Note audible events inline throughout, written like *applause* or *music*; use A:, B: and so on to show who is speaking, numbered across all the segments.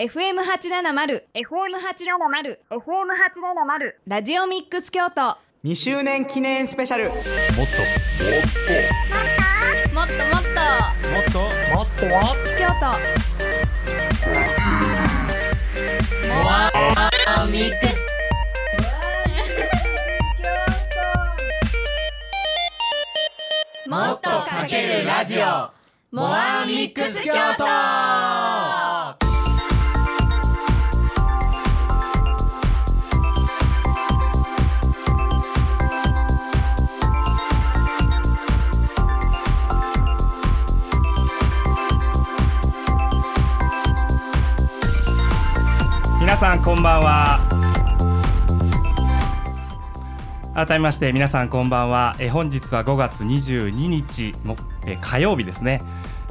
A: FM870 FM870 FM870 ラジオミックス京都。
B: 2周年記念スペシャル。
C: もっ
A: もっと。もっと
C: と。もっと。もっともっ
A: 京都
C: と。ミックス
A: もっとかけるラジオ。モアミックス京都
D: さんこんばんは。改めまして皆さんこんばんは。え本日は5月22日も、え火曜日ですね、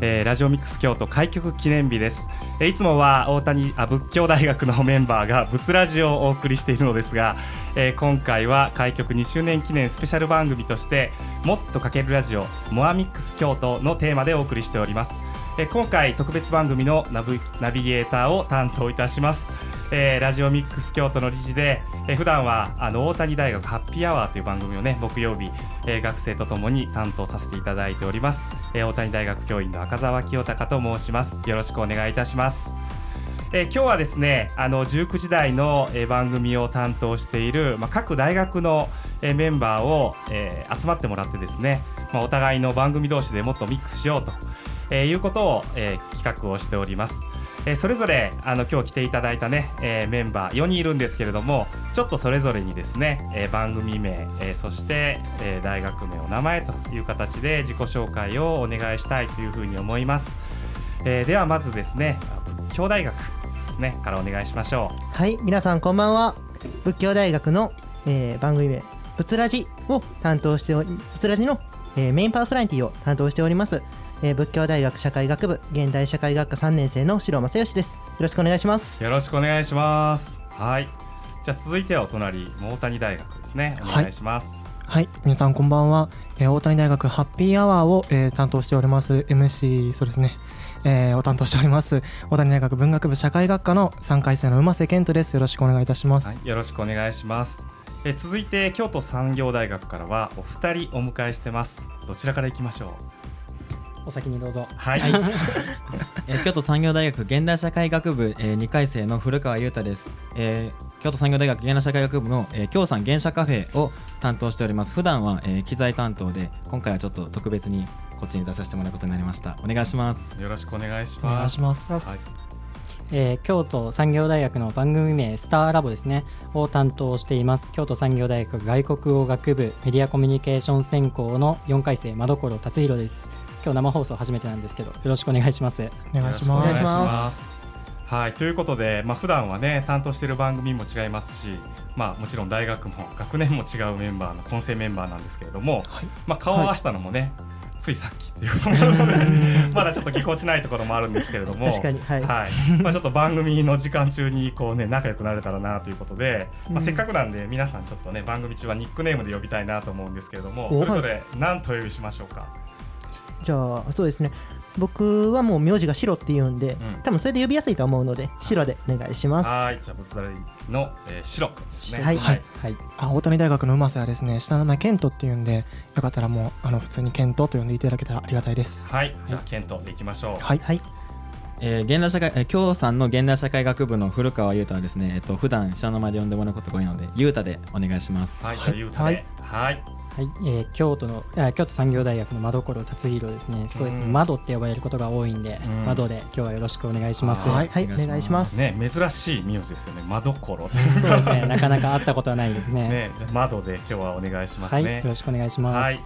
D: えーラジオミックス京都開局記念日です、えーいつもは大谷あ仏教大学のメンバーが仏ラジオをお送りしているのですが、えー今回は開局2周年記念スペシャル番組としてもっとかけるラジオモアミックス京都のテーマでお送りしております。えー今回特別番組のナビナビゲーターを担当いたします、えーラジオミックス京都の理事で、えー普段はあの大谷大学ハッピーアワーという番組をね木曜日、えー学生とともに担当させていただいております、えー大谷大学教員の赤澤清隆と申します。よろしくお願いいたします。えー今日はですねあの19時台の、えー番組を担当している、まあ、各大学の、えーメンバーを、えー集まってもらってですね、まあ、お互いの番組同士でもっとミックスしようと、えーいうことを、えー企画をしております。えーそれぞれあの今日来ていただいたね、えーメンバー4人いるんですけれどもちょっとそれぞれにですね、えー番組名、えそして、え大学名お名前という形で自己紹介をお願いしたいというふうに思います。えではまずですね仏教大学ですねからお願いしましょう
E: はい、皆さんこんばんは。仏教大学の、え番組名、仏ラジを担当しており、仏ラジの、えメインパーソナリティを担当しております。えー仏教大学社会学部現代社会学科3年生の白正義です。よろしくお願いします。
D: うよろしくお願いしますはいじゃあ続いてはお隣大谷大学ですねお願いします
F: はい、皆さんこんばんは。えー大谷大学ハッピーアワーを、えー担当しております MC そうですね、えーを担当しております大谷大学文学部社会学科の3回生の馬瀬健人です。よろしくお願いいたします。
D: はい、よろしくお願いします。え続いて京都産業大学からはお二人お迎えしてます。どちらから行きましょう？
G: お先にどうぞ。
D: はい、*laughs*
H: えー京都産業大学現代社会学部、え2回生の古川優太です、えー京都産業大学現代社会学部の、えー、京さん原社カフェを担当しております。普段は、えー機材担当で今回はちょっと特別にこっちに出させてもらうことになりました。お願いします。
D: よろしくお願いします。
F: お願いします。
D: はい、
G: えー京都産業大学の番組名スターラボですね。を担当しています。京都産業大学外国語学部メディアコミュニケーション専攻の4回生真所達弘です今日生放送初めてなんですけどよろしくお願いします。
F: お願いし
D: よろくお願いし
F: ます。
D: はい、ということで、まあ普段はね担当している番組も違いますし、まあもちろん大学も学年も違うメンバーの混成メンバーなんですけれども、
F: はい。
D: まあ顔を合わせたのもね、ついさっきということなので、*laughs* まだちょっとぎこちないところもあるんですけれども、
E: 確かにはい。
D: はい、まあちょっと番組の時間中にこうね仲良くなれたらなということで、まあせっかくなんで皆さんちょっとね番組中はニックネームで呼びたいなと思うんですけれども、
E: お
D: それぞれ何とお呼びしましょうか？
E: じゃあ、そうですね。僕はもう名字が白って言うんで、
D: ん。
E: 多分それで呼びやすいと思うので、白でお願いします。
D: はい、じゃあ仏皿の、えー、白。ですね。
E: はい。
G: はい。
F: あ大谷大学の馬瀬はですね、下の名前ケントっていうんで、よかったらもうあの普通にケントと呼んでいただけたらありがたいです。
D: はい、じゃあケントでいきましょう。
F: はい。
E: はい。
H: えー現代社会、えー京さんの現代社会学部の古川優太はですね、えっと普段下の名前で呼んでもらうことが多いので優太でお願いします。
D: はい、じゃあゆうたで、はい、
G: はい、えー京都のあ京都産業大学の真所達弘ですね。そうですね、
D: うん
G: 窓って呼ばれることが多いんで、
D: うん。
G: 窓で今日はよろしくお願いします。
D: は
E: はい、はい、お願いします。
D: ね、珍しい名字ですよね。窓ころ。*laughs*
G: そうですね。なかなか会ったことはないですね。
D: ね、じゃあ窓で今日はお願いします
G: はい、
D: ね
G: よ。ろしくお願いします。
D: はい。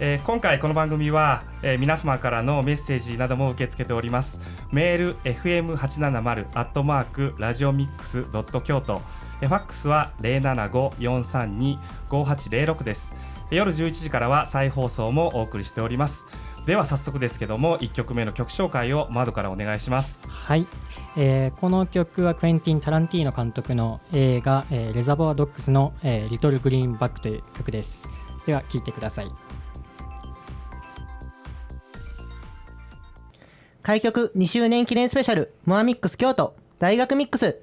D: えー今回この番組は、えー皆様からのメッセージなども受け付けております。メール fm870 アットマークラジオミックスドット京都。えーファックスは075-432-5806です。えー夜11時からは再放送もお送りしております。では早速ですけども1曲目の曲紹介を窓からお願いします。
G: はい、えーこの曲はクエンティン・タランティーノ監督の映画「えーレザボア・ドッグスの、えーリトル・グリーンバック」という曲です。では聴いてください。
E: 開局2周年記念スペシャルモアミックス京都大学ミックス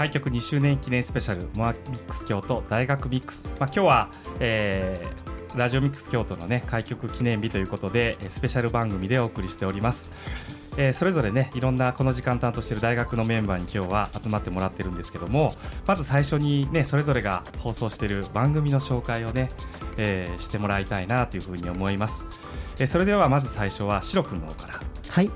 D: 開局2周年記念スペシャルモアミックス京都大学ミックス、まあ、今日は、えー、ラジオミックス京都のね開局記念日ということでスペシャル番組でお送りしております、えーそれぞれねいろんなこの時間担当している大学のメンバーに今日は集まってもらってるんですけどもまず最初にねそれぞれが放送している番組の紹介をね、えーしてもらいたいなというふうに思います、えーそれではまず最初はシロ君の方から。
E: はい、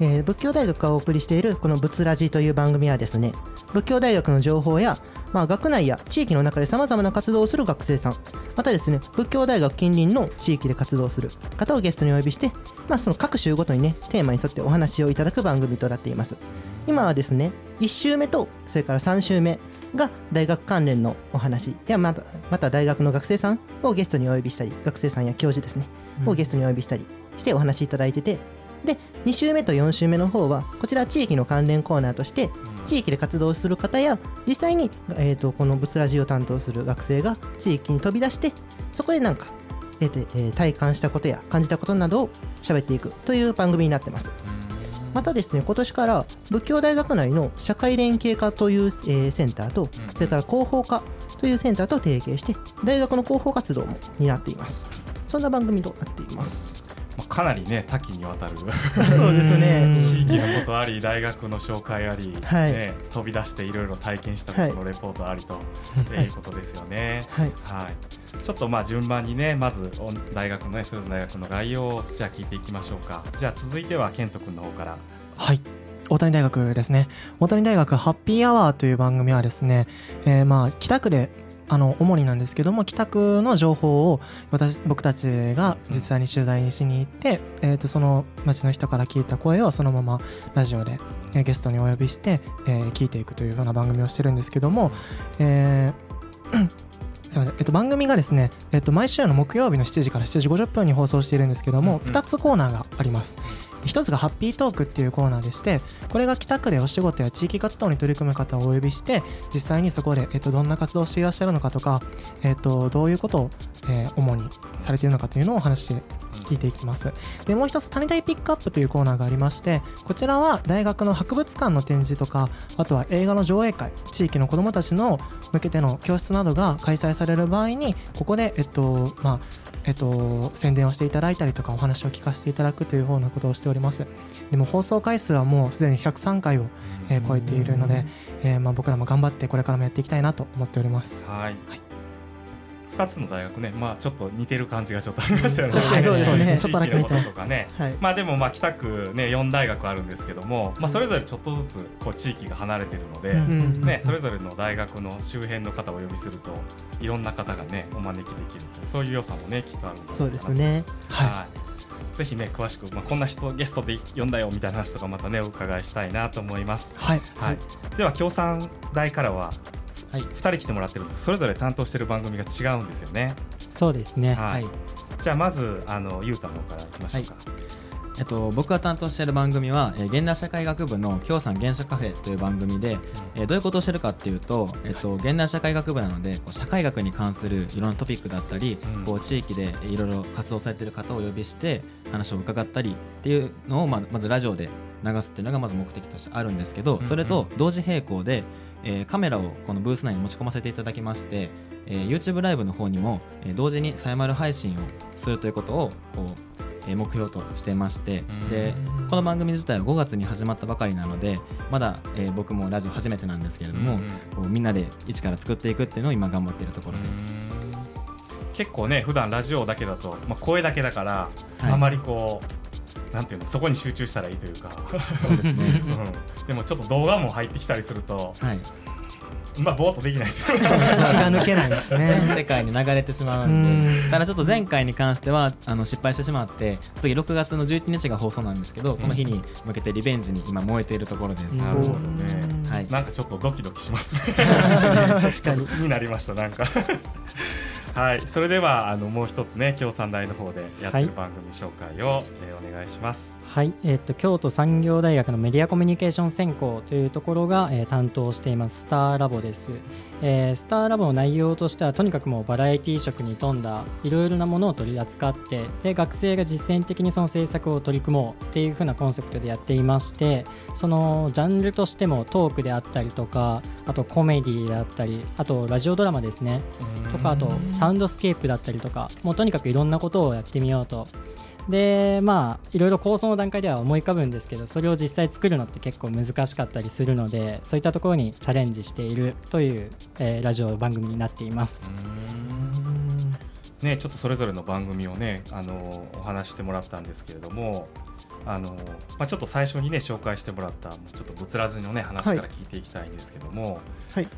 E: えー仏教大学がお送りしているこの「仏ラジ」という番組はですね仏教大学の情報や、まあ、学内や地域の中でさまざまな活動をする学生さんまたですね仏教大学近隣の地域で活動する方をゲストにお呼びして、まあ、その各週ごとにねテーマに沿ってお話をいただく番組となっています。今はですね1週目とそれから3週目が大学関連のお話やまたまた大学の学生さんをゲストにお呼びしたり学生さんや教授ですねをゲストにお呼びしたりしてお話しいただいててで2週目と4週目の方はこちら地域の関連コーナーとして地域で活動する方や実際に、えー、とこの仏ラジを担当する学生が地域に飛び出してそこでなんか、えーでえー体感したことや感じたことなどを喋っていくという番組になってます。またですね今年から仏教大学内の社会連携課という、えーセンターとそれから広報課というセンターと提携して大学の広報活動も担っています。そんな番組となっています
D: まあかなりね多岐にわたる *laughs*
E: そうですね。
D: 地域のことあり大学の紹介あり、
E: はい。
D: ね、飛び出していろいろ体験したことのレポートありと、*laughs*
E: はい
D: いうことですよね。
E: はい。
D: はい、ちょっとまあ順番にねまずお大学のねそれぞ大学の概要をじゃあ聞いていきましょうか。じゃあ続いては健人君の方から。
F: はい。大谷大学ですね。大谷大学ハッピーアワーという番組はですね、えーまあ北区であの主になんですけども北区の情報を私僕たちが実際に取材しに行って、えー、とその町の人から聞いた声をそのままラジオで、えーゲストにお呼びして、えー聞いていくというような番組をしてるんですけども、えー *coughs* すみません、えっと、番組がですね、えっと、毎週の木曜日の7時から7時50分に放送しているんですけども、2つコーナーがあります。一つがハッピートークっていうコーナーでしてこれが北区でお仕事や地域活動に取り組む方をお呼びして実際にそこで、えっと、どんな活動をしていらっしゃるのかとか、えっと、どういうことを、えー主にされているのかというのをお話し聞いていきます。でもう一つ谷大ピックアップというコーナーがありましてこちらは大学の博物館の展示とかあとは映画の上映会地域の子どもたちの向けての教室などが開催される場合にここで、えっとまあえっと、宣伝をしていただいたりとかお話を聞かせていただくというようなことをしております。でも放送回数はもうすでに103回を、えー超えているので、えーまあ、僕らも頑張ってこれからもやっていきたいなと思っております。
D: はい。二つの大学ね、まあちょっと似てる感じがちょっとありましたよね。
E: そうですね。そうですね。
D: 地域のこととかね。
E: はい。
D: まあでもまあ北区ね四大学あるんですけども、まあそれぞれちょっとずつこう地域が離れてるので、
E: うん
D: ねそれぞれの大学の周辺の方をお呼びするといろんな方がねお招きできるとそういう良さもねきっとある
E: そうですね。
D: はい。ぜひね詳しくまあこんな人ゲストで呼んだよみたいな話とかまたねお伺いしたいなと思います。
F: はい、
D: はい。では共産大からは
H: はい
D: 二人来てもらってるんですそれぞれ担当してる番組が違うんですよね。
G: そうですね。
D: はい。じゃあまずあのゆうたの方からいきましょうか。
H: えっと、僕が担当している番組は、えー現代社会学部の京さん原社カフェという番組で、えーどういうことをしてるかっていうと、えっと、現代社会学部なのでこう社会学に関するいろんなトピックだったり、
D: うん
H: こう地域でえーいろいろ活動されている方をお呼びして話を伺ったりっていうのを、まあ、まずラジオで流すっていうのがまず目的としてあるんですけど、それと同時並行で、えーカメラをこのブース内に持ち込ませていただきまして、えー YouTube ライブの方にも、えー同時にさやまる配信をするということをこう、えー目標としていまして、
D: うん。
H: でこの番組自体は5月に始まったばかりなのでまだ、えー僕もラジオ初めてなんですけれども、
D: うん
H: こうみんなで一から作っていくっていうのを今頑張っているところです。
D: 結構ね普段ラジオだけだと、まあ、声だけだから、
H: はい。
D: あまりこうなんていうのそこに集中したらいいというか、
H: そうですね。
D: うん、でもちょっと動画も入ってきたりすると
H: はい、
D: まあぼーっとできないです。よね。
E: 気が抜けないです
H: 全
E: ね
H: 世界に流れてしまう
E: うん。
H: でただちょっと前回に関してはあの失敗してしまって次6月の11日が放送なんですけどその日に向けてリベンジに今燃えているところです、
D: なるほどね。
H: はい。
D: なんかちょっとドキドキします。ね。
E: 確かに。*laughs*
D: になりましたなんか。はい、それではあのもう一つね京産大の方でやってる
G: はい。
D: 番組紹介を、えーお願いします。
G: はい、えっと京都産業大学のメディアコミュニケーション専攻というところが、えー担当していますスターラボです、えースターラボの内容としてはとにかくもうバラエティ色に富んだいろいろなものを取り扱ってで学生が実践的にその制作を取り組もうっていう風なコンセプトでやっていましてそのジャンルとしてもトークであったりとかあとコメディであったりあとラジオドラマですね。とかあとサウンドスケープだったりとかもうとにかくいろんなことをやってみようと。でまあいろいろ構想の段階では思い浮かぶんですけどそれを実際作るのって結構難しかったりするのでそういったところにチャレンジしているという、えーラジオ番組になっています。
D: ね、ちょっとそれぞれの番組をねあのお話してもらったんですけれどもあの、まあ、ちょっと最初にね紹介してもらったちょっとぶつらずのね話から聞いていきたいんですけども、
E: はい。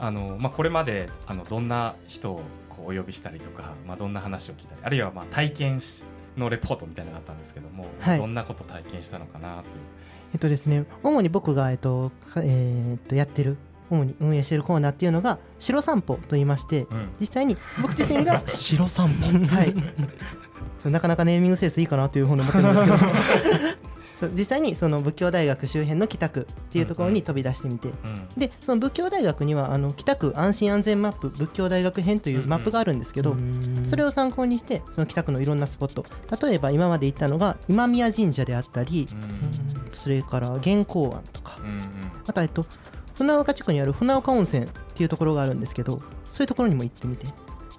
D: あのまあ、これまであのどんな人をこうお呼びしたりとか、まあ、どんな話を聞いたりあるいはまあ体験しのレポートみたいなのがあったんですけども、
E: はい。
D: どんなこと体験したのかなという。
E: えっとですね、主に僕が、えっとかえーっとやってる主に運営しているコーナーっていうのが白散歩と言いまして
D: うん。
E: 実際に僕自身が *laughs*
F: 白散歩。
E: はい。なかなかネーミングセンスいいかなというふうに思ってるんですけど *laughs* 実際にその仏教大学周辺の北区っていうところに飛び出してみて、
D: うん
E: でその仏教大学にはあの北区安心安全マップ仏教大学編というマップがあるんですけど、それを参考にしてその北区のいろんなスポット。例えば今まで行ったのが今宮神社であったり、それから元光湾とか。
D: うんうん。
E: あとはえっと船岡地区にある船岡温泉っていうところがあるんですけどそういうところにも行ってみて。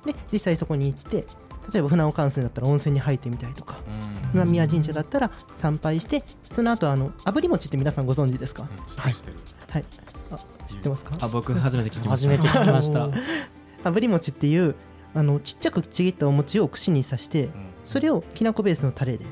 E: で実際そこに行って例えば船岡温泉だったら温泉に入ってみたりとか。
D: うん
E: 今宮神社だったら参拝してその後あの炙り餅って皆さんご存知ですか？
D: うん知ってる知ってる。
E: はい。あ知ってますか？
H: あ僕初めて聞きました。
G: 初めて聞きました。*laughs*
E: 炙り餅っていうあのちっちゃくちぎったお餅を串に刺して
D: うん。
E: それをきなこベースのタレで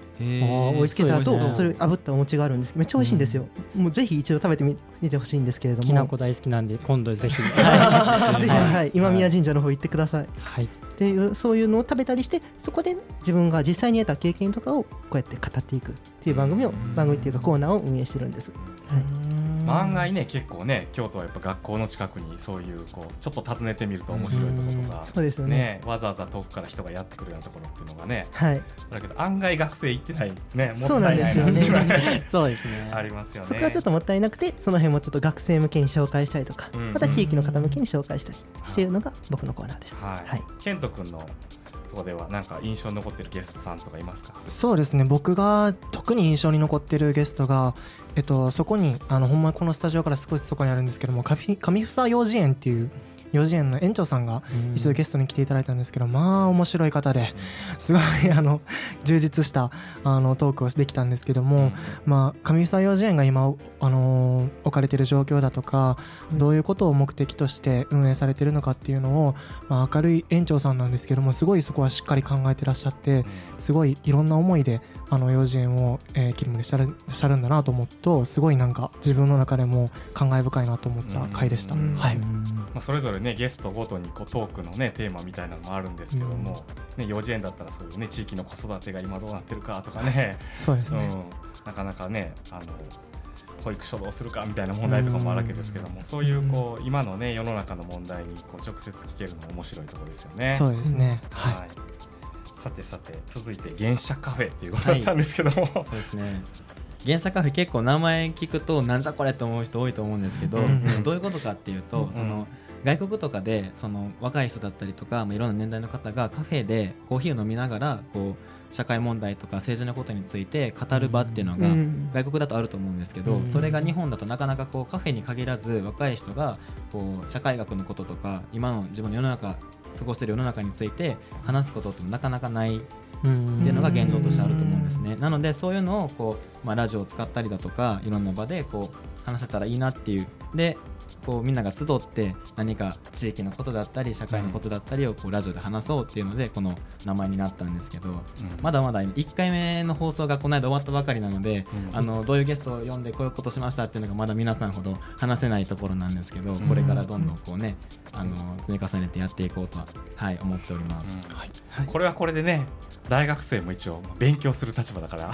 E: つけた後
G: そ
E: れを炙ったお餅があるんですけどめっちゃ美味しいんですよ、もうぜひ一度食べてみ見てほしいんですけれども。
G: きなこ大好きなんで今度ぜひ。*laughs*
E: ぜひ、
G: は
E: はい、今宮神社の方行ってください。
G: はい、
E: っていうそういうのを食べたりしてそこで自分が実際に得た経験とかをこうやって語っていくっていう番組を番組っていうかコーナーを運営してるんです。はい。
D: まあ案外ね結構ね京都はやっぱ学校の近くにそういうこうちょっと訪ねてみると面白いところとか。
E: そうですよね。
D: ねわざわざ遠くから人がやってくるようなところっていうのがね。
E: はい、
D: だけど案外学生行ってないねも
E: そう
D: ったいないなっていうのはね
G: そうですね。*laughs*
D: ありますよね。
E: そこはちょっともったいなくてその辺もちょっと学生向けに紹介したりとか、
D: うん。
E: また地域の方向けに紹介したりしているのが僕のコーナーです。
D: はい、
E: はい。
D: ケント君のとこではなんか印象に残ってるゲストさんとかいますか？
F: そうですね。僕が特に印象に残ってるゲストが、えっと、そこにあのほんまこのスタジオから少しそこにあるんですけども上上房幼稚園っていう幼稚園の園長さんが一度ゲストに来ていただいたんですけど、まあ面白い方ですごいあの充実したあのトークをできたんですけども、まあ、上房幼稚園が今、あのー置かれている状況だとかどういうことを目的として運営されているのかっていうのを、まあ、明るい園長さんなんですけどもすごいそこはしっかり考えてらっしゃってすごいいろんな思いであの幼稚園を、えー、勤務にしてらっしゃるんだなと思うとすごいなんか自分の中でも感慨深いなと思った回でした。
E: うん。
F: はい。
D: まあ、それぞれねゲストごとにこうトークのねテーマみたいなのもあるんですけども、ね、幼稚園だったらそういうね地域の子育てが今どうなってるかとかね。*laughs*
F: そうですね、
D: うん、なかなかねあの保育所どうするかみたいな問題とかもあるわけですけども、そういうこう今のね世の中の問題にこう直接聞けるの面白いところですよね。
F: そうですね、はい。
D: はいさてさて続いて原社カフェっていうことだったんですけども、
H: そうですね。原社カフェ結構名前聞くとなんじゃこれって思う人多いと思うんですけど、
D: うん
F: うん。
H: どういうことかっていうと、
D: うん
H: その外国とかでその若い人だったりとか、まあ、いろんな年代の方がカフェでコーヒーを飲みながらこう社会問題とか政治のことについて語る場っていうのが
E: うん
H: 外国だとあると思うんですけど、
F: うん。
H: それが日本だとなかなかこうカフェに限らず若い人がこう社会学のこととか今の自分の世の中過ごしている世の中について話すことってなかなかない
G: って
H: っていうのが現状としてあると思うんですね。なのでそういうのをこう、まあ、ラジオを使ったりだとかいろんな場でこう話せたらいいなっていうでこうみんなが集って何か地域のことだったり社会のことだったりをこうラジオで話そうっていうのでこの名前になったんですけど、まだまだ1回目の放送がこの間終わったばかりなので、
D: うん。
H: あのどういうゲストを呼んでこういうことしましたっていうのがまだ皆さんほど話せないところなんですけど、これからどんどんこうねあの積み重ねてやっていこうとは、はい、思っております。
D: うん。これはこれでね大学生も一応勉強する立場だから、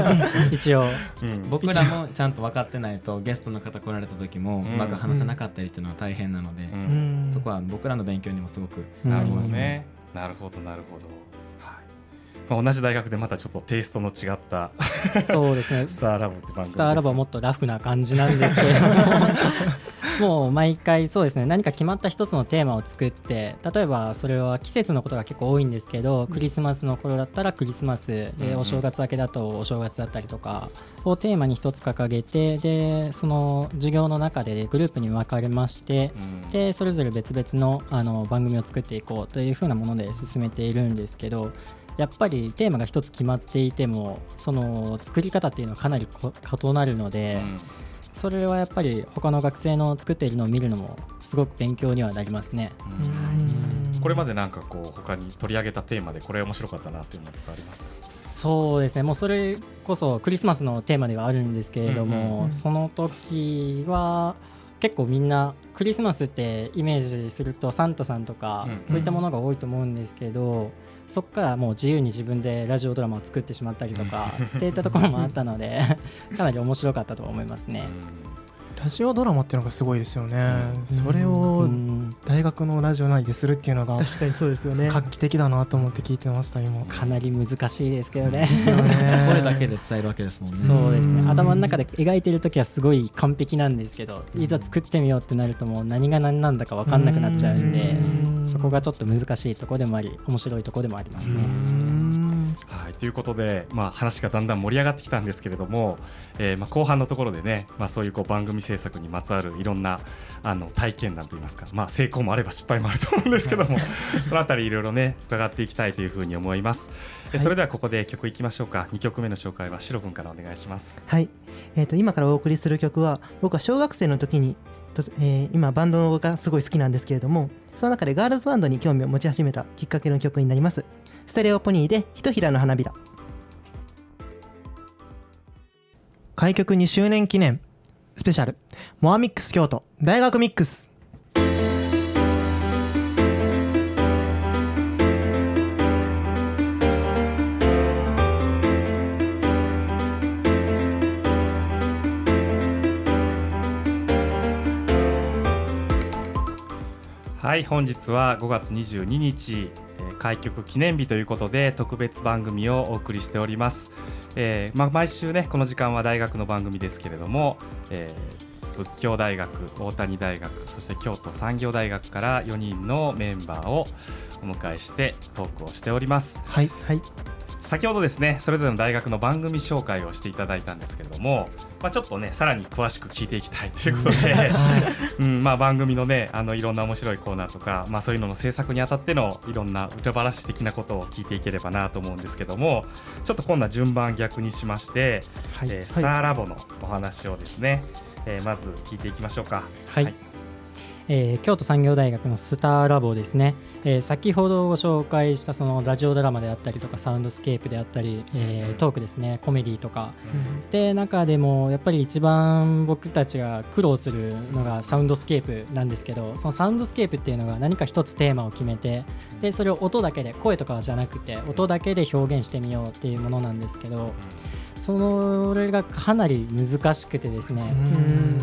D: *laughs*
G: 一応。
D: うん。
H: 僕らもちゃんと分かってないとゲストの方来られた時もうまく話せなかったりっていうのは大変なので、
D: う
E: うんん
H: そこは僕らの勉強にもすごく
G: うん
D: な
H: りますね。
D: ほどね。なるほどなるほど。はい。まあ同じ大学でまたちょっとテイストの違った
G: そうですね *laughs*
D: スターラボって番組です。
G: スターラボはもっとラフな感じなんですけれど *laughs* ももう毎回そうですね。何か決まった一つのテーマを作って例えばそれは季節のことが結構多いんですけどクリスマスの頃だったらクリスマスで
D: うんうん。
G: お正月明けだとお正月だったりとかをテーマに一つ掲げてでその授業の中でグループに分かれまして
D: うん。
G: でそれぞれ別々のあの番組を作っていこうというふうなもので進めているんですけどやっぱりテーマが一つ決まっていてもその作り方っていうのはかなりこ異なるので、それはやっぱり他の学生の作っているのを見るのもすごく勉強にはなりますね。
D: うんこれまでなんかこう他に取り上げたテーマでこれ面白かったなっていうのとかあります？か。
G: そうですねもうそれこそクリスマスのテーマではあるんですけれども、
D: うん
E: うんうん
G: その時は結構みんなクリスマスってイメージするとサンタさんとか、
D: うん
G: そういったものが多いと思うんですけど、そこからもう自由に自分でラジオドラマを作ってしまったりとかっていったところもあったので *laughs* かなり面白かったと思いますね。
F: ラジオドラマっていうのがすごいですよね、
D: うん。
F: それ
G: う
F: を
G: ん。
F: 大学のラジオ内でするっていうのが
E: 確かにそうですよね。
F: 画期的だなと思って聞いてました今。
G: かなり難しいですけどね。
F: ですよね。*laughs*
H: 声だけで伝えるわけですもんね。
G: そうですね。
F: うん。
G: 頭の中で描いてる時はすごい完璧なんですけどいざ作ってみようってなるともう何が何なんだか分かんなくなっちゃうんで
F: うん。
G: そこがちょっと難しいところでもあり面白いところでもあります
F: う
G: ね。
F: ん
D: はい、ということで、まあ、話がだんだん盛り上がってきたんですけれども、えーまあ、後半のところでね、まあ、そういうこう番組制作にまつわるいろんなあの体験談といいますか、まあ、成功もあれば失敗もあると思うんですけども *laughs* そのあたりいろいろね伺っていきたいというふうに思います、えーそれではここで曲いきましょうか。2曲目の紹介はシロ君からお願いします。
E: はい、えー、と今からお送りする曲は僕は小学生の時にと、えー今バンドがすごい好きなんですけれどもその中でガールズバンドに興味を持ち始めたきっかけの曲になりますステレオポニーでひとひらの花びら。
F: 開局2周年記念。スペシャル。モアミックス京都。大学ミックス。
D: はい本日は5月22日、開局記念日ということで特別番組をお送りしております、えーまあ、毎週ねこの時間は大学の番組ですけれども、えー仏教大学大谷大学そして京都産業大学から4人のメンバーをお迎えしてトークをしております。
F: はい
E: はい。
D: 先ほどですねそれぞれの大学の番組紹介をしていただいたんですけれども、まあ、ちょっとねさらに詳しく聞いていきたいということで、うん。*laughs* まあ、番組のねあのいろんな面白いコーナーとか、まあ、そういうのの制作にあたってのいろんな裏話的なことを聞いていければなと思うんですけどもちょっと今度は順番逆にしまして、
G: はい。
D: えースターラボのお話をですね、えーまず聞いていきましょうか。
G: はい。
D: はい
G: えー京都産業大学のスターラボですね、えー先ほどご紹介したそのラジオドラマであったりとかサウンドスケープであったり、えートークですね。コメディとか。で中でもやっぱり一番僕たちが苦労するのがサウンドスケープなんですけどそのサウンドスケープっていうのが何か一つテーマを決めてでそれを音だけで声とかじゃなくて音だけで表現してみようっていうものなんですけどそれがかなり難しくてですね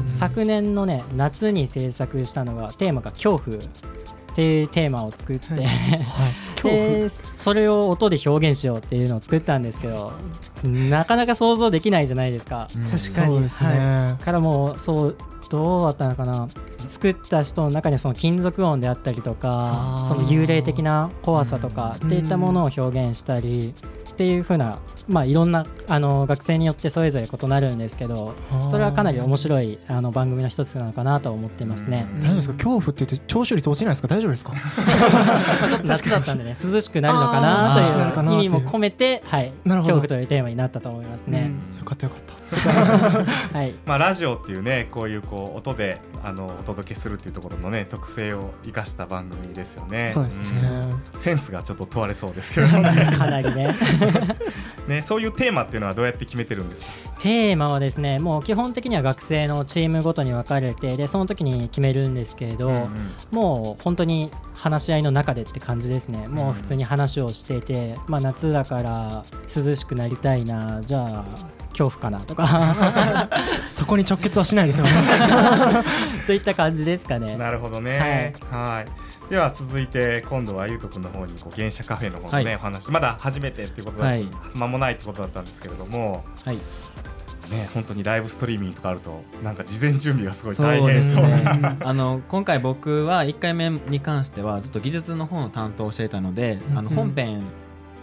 G: 昨年のね夏に制作したのがテーマが恐怖っていうテーマを作って、*laughs* でそれを音で表現しようっていうのを作ったんですけどなかなか想像できないじゃないですか。
H: うん。
E: 確かに。
F: ですね、
E: は
G: からもうそうどうだったのかな作った人の中にその金属音であったりとかその幽霊的な怖さとかっていったものを表現したりっていう風なまあいろんなあの学生によってそれぞれ異なるんですけどそれはかなり面白いあの番組の一つなのかなと思っていますね。
F: 大丈夫ですか？恐怖って言って聴取率落ちないですか？大丈夫ですか？
G: ま *laughs* あちょっと夏だったんでね *laughs* 涼しくなるのかなと
F: いう
G: 意味も込めてはい恐怖というテーマになったと思いますね。
F: よかったよかった。*laughs*
G: はい。
D: まあ、ラジオっていうねこういうこう音であのお届けするっていうところのね特性を生かした番組ですよね。
F: そうですね、
D: うん。センスがちょっと問われそうですけどね。
G: かなりね。*laughs*
D: ねそういうテーマっていうのはどうやって決めてるんですか？
G: テーマはですねもう基本的には学生のチームごとに分かれてでその時に決めるんですけれど、もう本当に話し合いの中でって感じですね。もう普通に話をしていて、まあ、夏だから涼しくなりたいなじゃあ恐怖かなとか。*laughs*
F: そこに直結はしないですよね。*laughs*
G: といった感じですかね。
D: なるほどね。はい。では続いて今度はゆうとくんの方にこう原社カフェの方のね、はい、お話。まだ初めてっていうことだ、はい、間もないってことだったんですけれども。はい。ね、本当にライブストリーミングとかあるとなんか事前準備がすごい大変そう、ね、*laughs*
H: あの今回僕は1回目に関してはずっと技術の方の担当をしていたので、うん、あの本編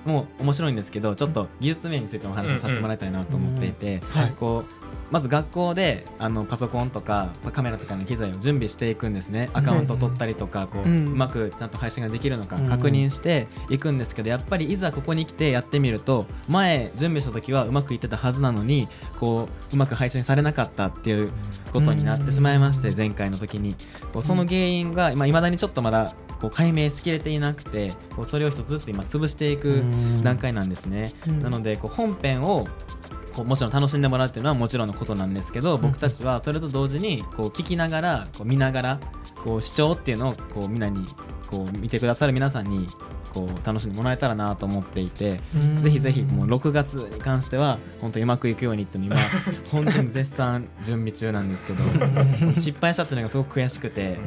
H: も面白いんですけどちょっと技術面についてお話をさせてもらいたいなと思っていて、こうまず学校であのパソコンとかカメラとかの機材を準備していくんですね。アカウント取ったりとかこう,、うまくちゃんと配信ができるのか確認していくんですけどやっぱりいざここに来てやってみると前準備した時はうまくいってたはずなのにこううまく配信されなかったっていうことになってしまいまして前回の時に。その原因がいまだにちょっとまだこう解明しきれていなくてこうそれを一つずつ今潰していく段階なんですね。なのでこう本編をこうもちろん楽しんでもらうっていうのはもちろんのことなんですけど僕たちはそれと同時にこう聞きながらこう見ながらこう視聴っていうのをこうみんなにこう見てくださる皆さんにこう楽しんでもらえたらなと思っていてぜひぜひもう6月に関しては本当にうまくいくようにって今本当に絶賛準備中なんですけど *laughs* 失敗したっていうのがすごく悔しくて。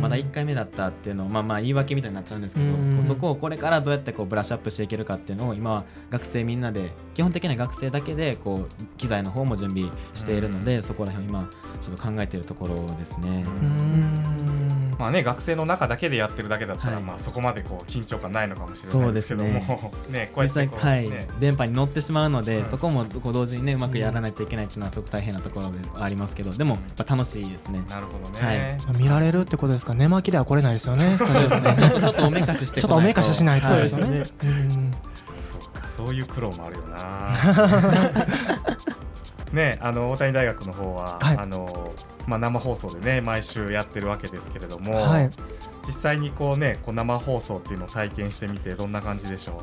H: まだ1回目だったっていうのをまあまあ言い訳みたいになっちゃうんですけどそこをこれからどうやってこうブラッシュアップしていけるかっていうのを今は学生みんなで基本的には学生だけでこう機材の方も準備しているのでそこら辺を今ちょっと考えているところですね。
D: まあね、学生の中だけでやってるだけだったら、はい、まあそこまでこう緊張感ないのかもしれないですけども、ね。*laughs*
H: ね、こうやってはい、電波に乗ってしまうので、うん、そこもこう同時にねうまくやらないといけないっていうのはすごく大変なところではありますけどでもやっぱ楽しいですね。
D: なるほどね、
F: はい、見られるってことですか寝巻きでは来れないですよね。*laughs* そうですね。
H: ちょっとちょっとおめかしして
F: ちょっとおめかししないとですよね。
D: そうかそういう苦労もあるよな。*laughs* ね、あの大谷大学の方は、はい、あのまあ、生放送でね毎週やってるわけですけれども、はい、実際にこうねこう生放送っていうのを体験してみてどんな感じでしょう？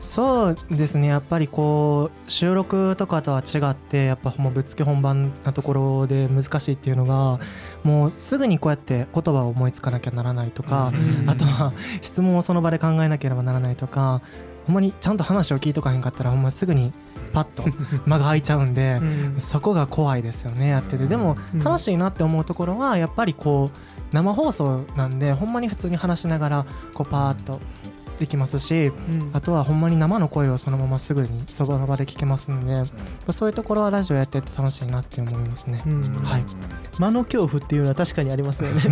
F: そうですね。やっぱりこう収録とかとは違ってやっぱもうぶっつけ本番なところで難しいっていうのがもうすぐにこうやって言葉を思いつかなきゃならないとか、あとは質問をその場で考えなければならないとかほんまにちゃんと話を聞いとかへんかったらほんますぐにパッと *laughs* 間が空いちゃうんで、うん、そこが怖いですよねやってて。でも楽しいなって思うところはやっぱりこう生放送なんでほんまに普通に話しながらこうパーッとできますし、うん、あとはほんまに生の声をそのまますぐにその場で聞けますんで、うん、そういうところはラジオやってて楽しいなって思いますね、うん、はい、
E: 間の恐怖っていうのは確かにありますよね。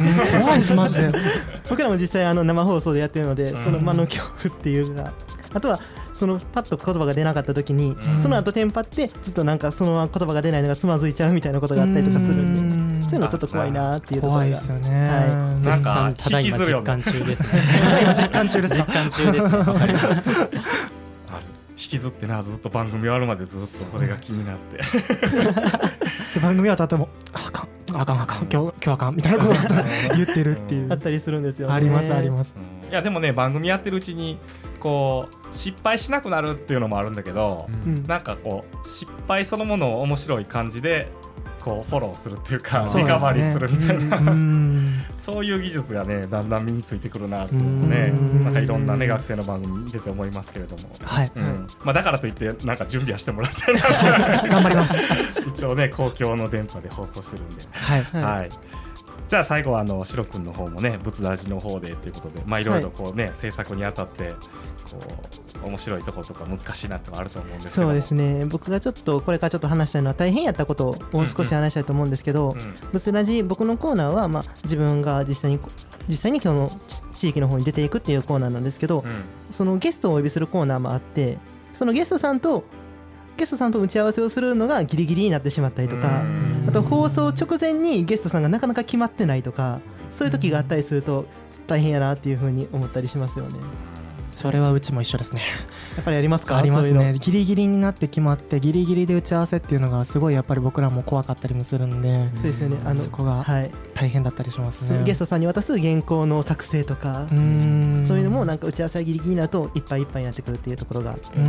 F: 怖いですマジで。*laughs*
E: 僕らも実際あの生放送でやってるのでその間の恐怖っていうかあとはそのパッと言葉が出なかった時に、その後テンパってずっとなんかその言葉が出ないのがつまずいちゃうみたいなことがあったりとかするんでそういうのちょっと怖いなっていうところが怖いですよね、
F: はい、
G: なんかただいま実感中ですね
F: 実感中です
G: 実感中です。*laughs* ね
D: 引きずってなずっと番組終わるまでずっとそれが気になって。*laughs*
F: で番組はとてもあかんあかんあかん今日今日あかんみたいなことを *laughs* 言ってるっていう。
E: あったりするんですよ、ね、
F: ありますあります、
D: うん、いやでもね番組やってるうちにこう失敗しなくなるっていうのもあるんだけど、うん、なんかこう失敗そのものを面白い感じでこうフォローするっていうかリカバリーするみたいな、*laughs* そういう技術がねだんだん身についてくるなっていうねなん。かいろんなね学生の番組に出て思いますけれども、はい。うん。まあ、だからといってなんか準備はしてもらったい。な *laughs*
F: 頑張ります。*laughs*
D: 一応ね公共の電波で放送してるんで。はい、はい。じゃあ最後はあのシロ君の方もね仏ラジの方でということでまあいろいろこうね、はい、制作にあたってこう面白いところとか難しいなってあると思うんです
E: けど。そうですね。僕がちょっとこれからちょっと話したいのは大変やったことを少し話したいと思うんですけど、仏ラジ僕のコーナーはまあ自分が実際に実際にその地域の方に出ていくっていうコーナーなんですけど、うん、そのゲストをお呼びするコーナーもあってそのゲストさんとゲストさんと打ち合わせをするのがギリギリになってしまったりとかあと放送直前にゲストさんがなかなか決まってないとかそういう時があったりすると大変やなっていうふうに思ったりしますよね。
F: それはうちも一緒ですね。
E: やっぱりありますか？
F: ありますね。ギリギリになって決まってギリギリで打ち合わせっていうのがすごいやっぱり僕らも怖かったりもするんで
E: そうですよね。あの
F: そこが大変だったりしますね、
E: はい、ゲストさんに渡す原稿の作成とかそういうのもなんか打ち合わせギリギリになるといっぱいいっぱいになってくるっていうところがあって。は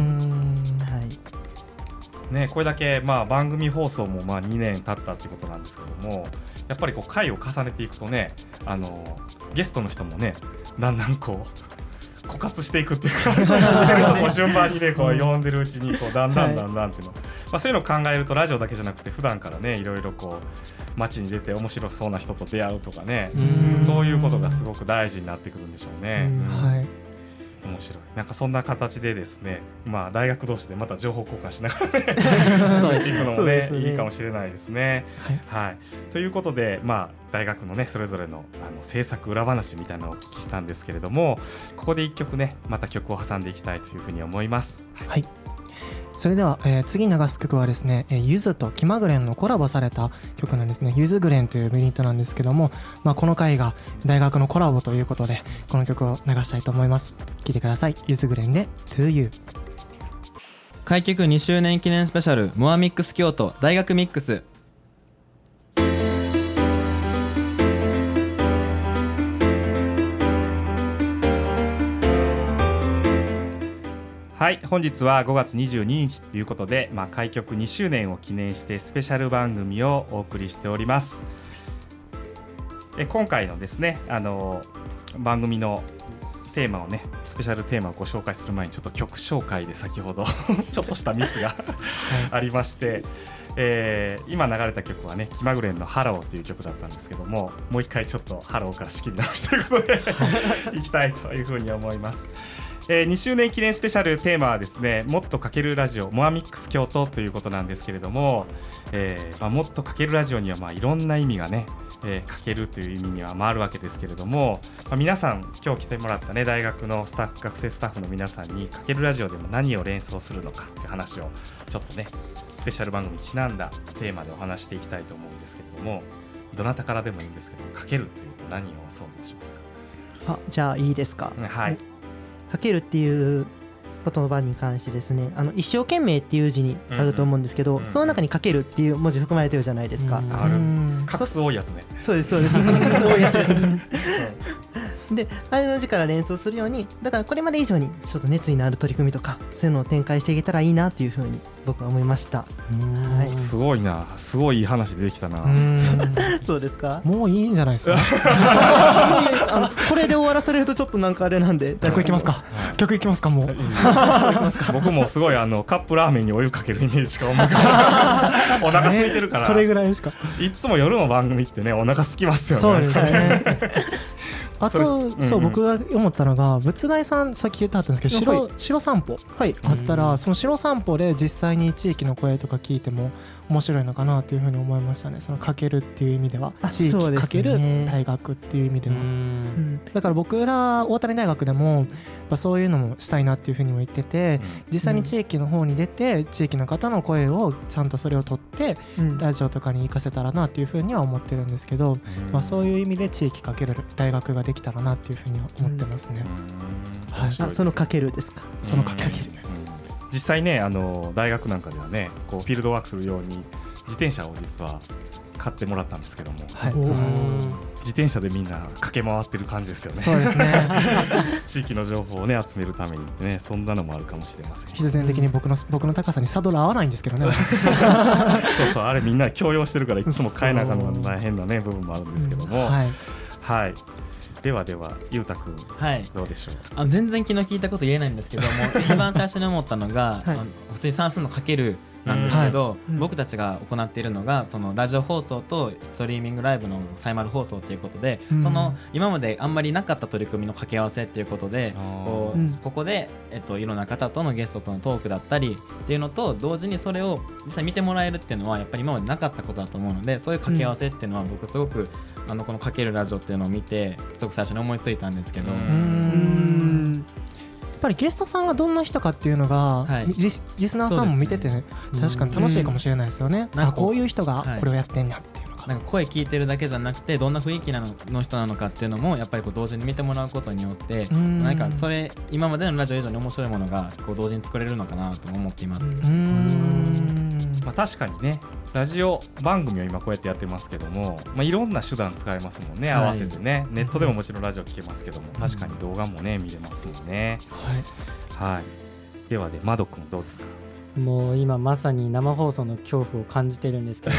E: い。
D: ね、これだけまあ番組放送もまあ2年経ったってことなんですけどもやっぱりこう回を重ねていくとねあのゲストの人もねだんだんこう枯渇していくっていうか *laughs* してる人も順番にねこう呼んでるうちにこうだんだんだんだんっていうの、まあ、そういうのを考えるとラジオだけじゃなくて普段からねいろいろこう街に出て面白そうな人と出会うとかねそういうことがすごく大事になってくるんでしょうね。
F: はい
D: 面白い。なんかそんな形でですねまあ大学同士でまた情報交換しながらね *laughs* そういくのもね
E: そうですね。
D: いいかもしれないですね。はい、ということでまあ大学のねそれぞれのあの制作裏話みたいなのをお聞きしたんですけれどもここで一曲ねまた曲を挟んでいきたいというふうに思います。
F: はいそれでは、えー次流す曲はですね、えーゆずと気まぐれんのコラボされた曲なんですね。ゆずぐれんというユニットなんですけども、まあ、この回が大学のコラボということで、この曲を流したいと思います。聴いてください。ゆずぐれんで To You。
H: 開局2周年記念スペシャルモアミックス京都大学ミックス
D: はい本日は5月22日ということで、まあ、開局2周年を記念してスペシャル番組をお送りしておりますえ今回のですねあの番組のテーマをねスペシャルテーマをご紹介する前にちょっと曲紹介で先ほど *laughs* ちょっとしたミスがありまして、えー今流れた曲はね気まぐれんの「ハロー」という曲だったんですけどももう一回ちょっと「ハロー」から仕切り直しということで *laughs* いきたいというふうに思います。えー2周年記念スペシャルテーマはですねもっとかけるラジオ More Mix 京都ということなんですけれども、えーまあ、もっとかけるラジオにはまあいろんな意味がね、えーかけるという意味には回るわけですけれども、まあ、皆さん今日来てもらったね大学のスタッフ学生スタッフの皆さんにかけるラジオでも何を連想するのかという話をちょっとねスペシャル番組にちなんだテーマでお話していきたいと思うんですけれどもどなたからでもいいんですけどかけるというと何を想像しますか、
E: あじゃあいいですか？
D: はい
E: かけるっていう言葉に関してですねあの一生懸命っていう字にあると思うんですけど、
D: うんうん
E: その中にかけるっていう文字含まれてるじゃないですか、
D: ある。
F: うん。
D: 画数多いやつね。
E: そうですそうです。あの数多いやつです *laughs* であれの字から連想するようにだからこれまで以上にちょっと熱意のある取り組みとかそういうのを展開していけたらいいなっていうふうに僕は思いました。はい。
D: すごいな。すごいいい話出てきたな、
F: う *laughs* ん
E: そうですか？
F: もういいんじゃないですか？*laughs*
E: あのこれで終わらされるとちょっとなんかあれなんで。*laughs*
F: 曲いきますか。曲いきますか、もう。
D: 僕もすごいあのカップラーメンにお湯かけるイメージしか思い浮かばない。お腹空いてるから、
F: それぐらいしか？
D: いつも夜の番組ってねお腹空きますよね。
F: そうですね。あと、
D: うん
F: そう僕が思ったのが仏大さんさっき言ってはったんですけど
E: は
F: 白白散歩。
E: はい
F: あったらその白散歩で実際に地域の声とか聞いても面白いのかなっていうふうに思いましたね。そのかけるっていう意味では。
E: あ
F: 地域かける大学っていう意味では。
E: うん。
F: だから僕ら大谷大学でもやそういうのもしたいなっていうふうにも言ってて実際に地域の方に出て地域の方の声をちゃんとそれを取って
E: うん。
F: ラジオとかに活かせたらなっていうふうには思ってるんですけど、まあ、そういう意味で地域かける大学ができたらなっていうふうには思ってますね。はい。
E: あそのかけるですか。
F: そのかける
D: うん実際ねあの大学なんかではねこうフィールドワークするように自転車を実は買ってもらったんですけども、
F: はい、
D: 自転車でみんな駆け回ってる感じですよね。
F: そうですね。*laughs*
D: 地域の情報をね集めるためにねそんなのもあるかもしれません。
F: 必然的に僕の僕の高さにサドル合わないんですけどね。*laughs*
D: そうそうあれみんな強要してるからいつも買えなあかんのが大変なね部分もあるんですけども、
F: はい。
D: はいではではゆうたくん
H: はい。
D: どうでしょう？
H: あ全然気の利いたこと言えないんですけども一番最初に思ったのが、*laughs* あの普通に算数のかけるなんですけど、
E: うん。
H: 僕たちが行っているのがそのラジオ放送とストリーミングライブのサイマル放送ということで、
F: うん。
H: その今まであんまりなかった取り組みの掛け合わせっていうことでこう、
E: うん。
H: ここで、えっと、いろんな方とのゲストとのトークだったりっていうのと同時にそれを実際見てもらえるっていうのはやっぱり今までなかったことだと思うのでそういう掛け合わせっていうのは僕すごく、あのこの「かけるラジオ」っていうのを見てすごく最初に思いついたんですけど。
F: ぱりゲストさんがどんな人かっていうのが、
H: はい。
F: リスナーさんも見てて、ね確かに楽しいかもしれないですよね、
H: うん。
F: あこういう人が
H: はい。
F: これをやってんやっていうのが、
H: なんか声聞いてるだけじゃなくてどんな雰囲気なのの人なのかっていうのもやっぱりこう同時に見てもらうことによって
F: ん。
H: なんかそれ今までのラジオ以上に面白いものがこう同時に作れるのかなとも思っています。
F: うーん
D: まあ、確かにねラジオ番組を今こうやってやってますけども、まあ、いろんな手段使えますもんね合わせてね、ネットでももちろんラジオ聞けますけども確かに動画もね見れますもんね。はい。ではで窓くんどうですか？
G: もう今まさに生放送の恐怖を感じてるんですけど。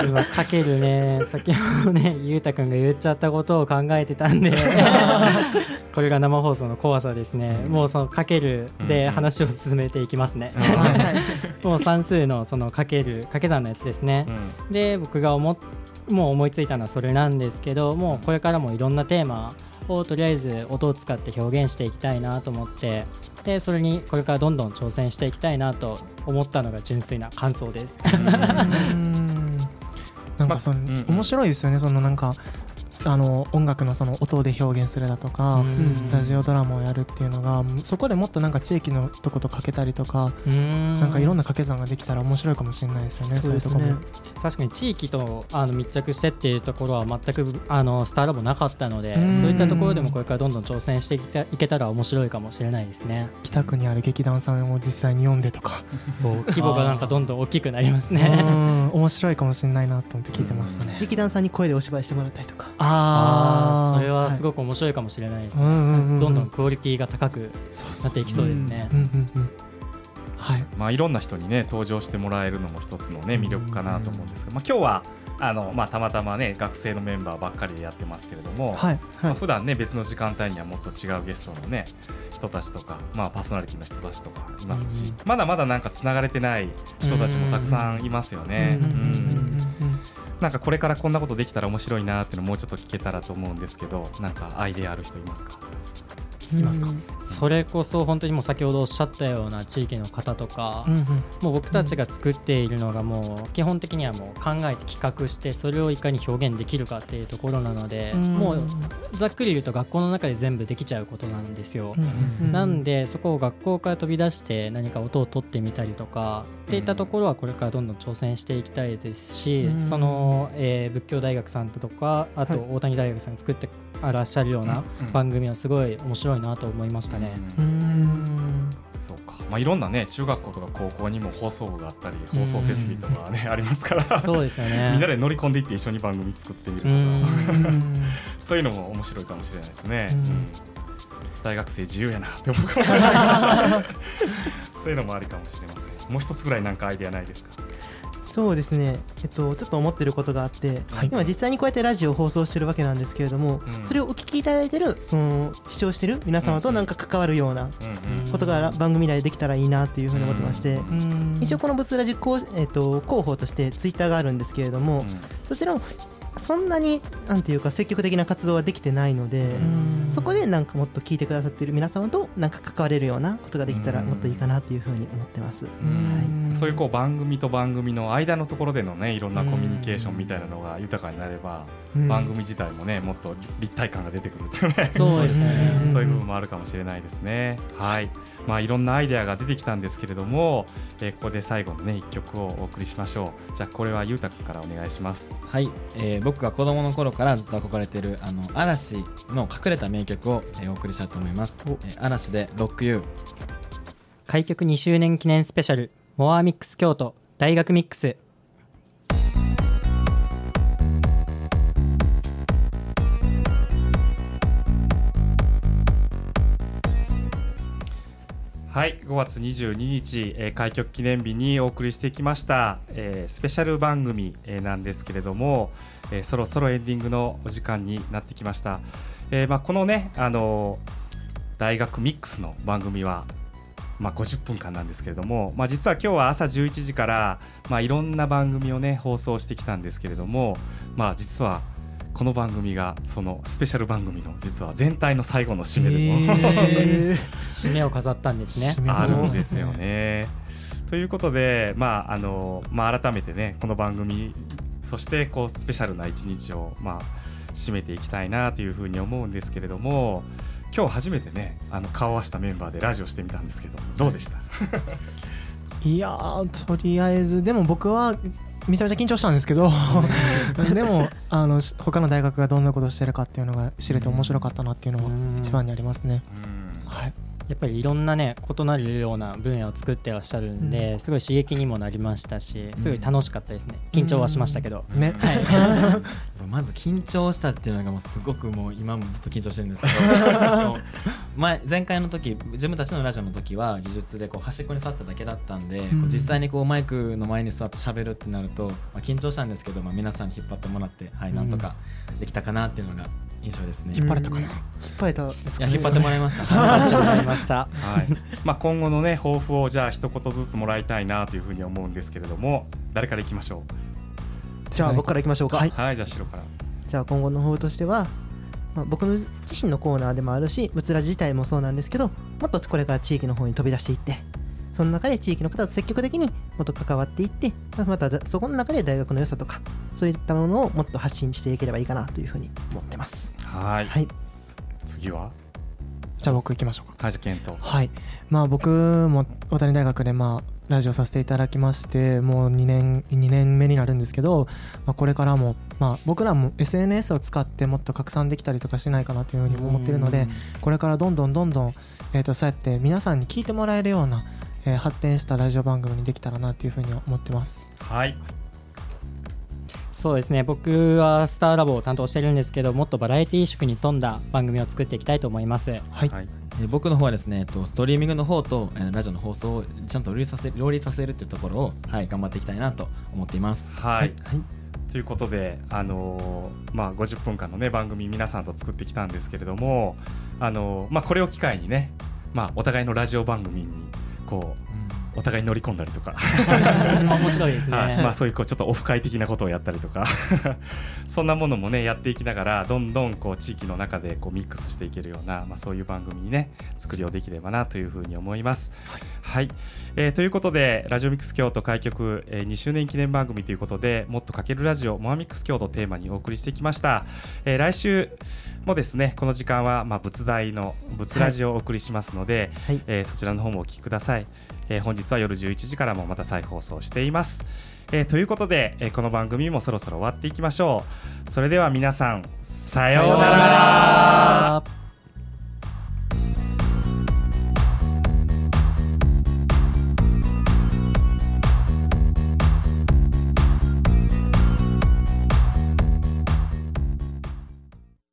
G: *laughs* 今かけるね先ほどねゆうたくんが言っちゃったことを考えてたんで *laughs* これが生放送の怖さですね。もうそのかけるで話を進めていきますね。*laughs* *laughs* もう算数のそのかける掛け算のやつですね、で僕が思っもう思いついたのはそれなんですけどもうこれからもいろんなテーマをとりあえず音を使って表現していきたいなと思ってでそれにこれからどんどん挑戦していきたいなと思ったのが純粋な感想です。*laughs*
F: なんかその、面白いですよね。そのなんかあの音楽のその音で表現するだとか、ラジオドラマをやるっていうのがそこでもっとなんか地域のとことかけたりとかなんかいろんな掛け算ができたら面白いかもしれないですよねそういうところ
G: 確かに地域とあの密着してっていうところは全くあのスターラボなかったのでそういったところでもこれからどんどん挑戦していけたら面白いかもしれないですね。
F: 北区にある劇団さんを実際に読んでとか。*laughs*
G: 規模がなんかどんどん大きくなりますね。
F: 面白いかもしれないなと思って聞いてましたね。
E: 劇団さんに声でお芝居してもらったりとか。
G: ああそれはすごく面白いかもしれないですね、どんどんクオリティが高くなっていきそうですね。
D: はい。まあ、いろんな人にね登場してもらえるのも一つのね魅力かなと思うんですけど、まあ、今日はあの、まあ、たまたまね学生のメンバーばっかりでやってますけれども、はい。はい、まあ、普段ね別の時間帯にはもっと違うゲストのね人たちとか、まあ、パーソナリティの人たちとかいますし、まだまだなんかつながれてない人たちもたくさんいますよね。うんなんかこれからこんなことできたら面白いなっていうのもうちょっと聞けたらと思うんですけどなんかアイデアある人いますか？
G: いますか？それこそ本当にもう先ほどおっしゃったような地域の方とか、うんうん、もう僕たちが作っているのがもう基本的にはもう考えて企画してそれをいかに表現できるかっていうところなので、うん、もうざっくり言うと学校の中で全部できちゃうことなんですよ、うんうん、なんでそこを学校から飛び出して何か音を取ってみたりとかっていったところはこれからどんどん挑戦していきたいですし、その、えー、仏教大学さんとかあと大谷大学さんが作ってらっしゃるような番組はすごい面白いなと思いましたね。
D: うん。そうか、まあ、いろんなね中学校とか高校にも放送部があったり放送設備とかね *laughs* ありますから。
G: そうですよね。
D: みんなで乗り込んでいって一緒に番組作ってみるとか。*laughs* そういうのも面白いかもしれないですね。大学生自由やなって思うかもしれない。*laughs* そういうのもありかもしれませんもう一つぐらいなんかアイデアないですか？
E: そうですね、えっと、ちょっと思ってることがあって、はい、今実際にこうやってラジオを放送してるわけなんですけれども、うん、それをお聞きいただいてるその視聴してる皆様となんか関わるようなことが番組内でできたらいいなっていうふうに思ってまして、一応このブスラジ、えっと、広報としてツイッターがあるんですけれども、そちらもそんなになんていうか積極的な活動はできてないのでそこでなんかもっと聞いてくださっている皆様となんか関われるようなことができたらもっといいかなっていうふうに思ってます、はい、
D: そういうこう番組と番組の間のところでのねいろんなコミュニケーションみたいなのが豊かになれば番組自体もねもっと立体感が出てくるっていうね。
G: そうですね。*laughs*
D: そういう部分もあるかもしれないですね。はい。まあいろんなアイデアが出てきたんですけれども、えー、ここで最後のね一曲をお送りしましょう。じゃあこれはゆうたくんからお願いします。
H: はい、えー、僕が子供の頃からずっと憧れてるあの嵐の隠れた名曲を、えー、お送りしたいと思います、えー、嵐でロックユー
G: 開局2周年記念スペシャルモアミックス京都大学ミックス
D: はい5月22日、えー、開局記念日にお送りしてきました、えー、スペシャル番組、えー、なんですけれども、えー、そろそろエンディングのお時間になってきました、えーまあ、このね、あのー、大学ミックスの番組はまあ、50分間なんですけれども、まあ、実は今日は朝11時から、まあ、いろんな番組をね放送してきたんですけれども、まあ、実はこの番組がそのスペシャル番組の実は全体の最後の締めでも、え
G: ー、締めを飾ったんですね。
D: あるんですよね。ということで、まああのまあ、改めてねこの番組そしてこうスペシャルな一日を、まあ、締めていきたいなというふうに思うんですけれども今日初めてねあの顔を合わせたメンバーでラジオしてみたんですけどどうでした？*laughs*
F: いやとりあえずでも僕はめちゃめちゃ緊張したんですけど *laughs* でもあの他の大学がどんなことをしてるかっていうのが知れて面白かったなっていうのは一番にありますね。はい
G: やっぱりいろんなね異なるような分野を作ってらっしゃるんで、うん、すごい刺激にもなりましたしすごい楽しかったですね。緊張はしましたけど、
F: うん、ね、は
G: い、
H: とまず緊張したっていうのがもうすごくもう今もずっと緊張してるんですけど。*laughs* 前前回の時自分たちのラジオの時は技術でこう端っこに座っただけだったんで、
F: うん。
H: 実際にこうマイクの前に座って喋るってなると、まあ、緊張したんですけど、まあ、皆さんに引っ張ってもらって、はい、なんとかできたかなっていうのが印象ですね。
F: 引っ張れたかな？
E: 引っ張れたです
H: いや引っ張ってもらいました。*laughs* *laughs*
G: ました。
D: はい。まあ、今後のね抱負をじゃあ一言ずつもらいたいなというふうに思うんですけれども誰からいきましょ
E: じゃあ僕からいきましょうか、
D: うはいじゃあ白から。
E: じゃあ今後の方としては、まあ、僕の自身のコーナーでもあるしブツラジ自体もそうなんですけどもっとこれから地域の方に飛び出していってその中で地域の方と積極的にもっと関わっていってまたそこの中で大学の良さとかそういったものをもっと発信していければいいかなというふうに思ってます。
D: はい。
E: はい。
D: 次は？
F: じゃあ僕行きましょうか。
D: はいじ
F: はい。まあ僕も大谷大学でまあラジオさせていただきましてもう2年2年目になるんですけど、まあ、これからも、まあ、僕らも SNS を使ってもっと拡散できたりとかしないかなというふうに思っているのでこれからどんどんどんどん、えー、とそうやって皆さんに聞いてもらえるような、えー発展したラジオ番組にできたらなというふうに思ってます。
D: はい
G: そうですね。僕はスターラボを担当してるんですけどもっとバラエティー色に富んだ番組を作っていきたいと思います。
F: はい、
D: はい。
H: えー僕の方はですね、えっと、ストリーミングの方と、えーラジオの放送をちゃんと両立させ両立させるっていうところを、はい、頑張っていきたいなと思っています。
D: はい、ということで、あのーまあ、50分間の、ね、番組皆さんと作ってきたんですけれども、あのーまあ、これを機会にね、まあ、お互いのラジオ番組にこうお互いに乗り込んだりとか、
G: そ面白いですね、
D: はい。まあ、そういうこうちょっとオフ会的なことをやったりとか。*laughs* そんなものもねやっていきながらどんどんこう地域の中でこうミックスしていけるような、まあ、そういう番組にね作りをできればなというふうに思います。はい、えーということでラジオミックス京都開局、えー2周年記念番組ということでもっとかけるラジオモアミックス京都をテーマにお送りしてきました、えー来週もですねこの時間はまあ仏大の仏ラジオをお送りしますので、
E: はい。
D: えーそちらの方もお聞きください、えー、本日は夜11時からもまた再放送しています。えー、ということで、えー、この番組もそろそろ終わっていきましょう。それでは皆さん、さようなら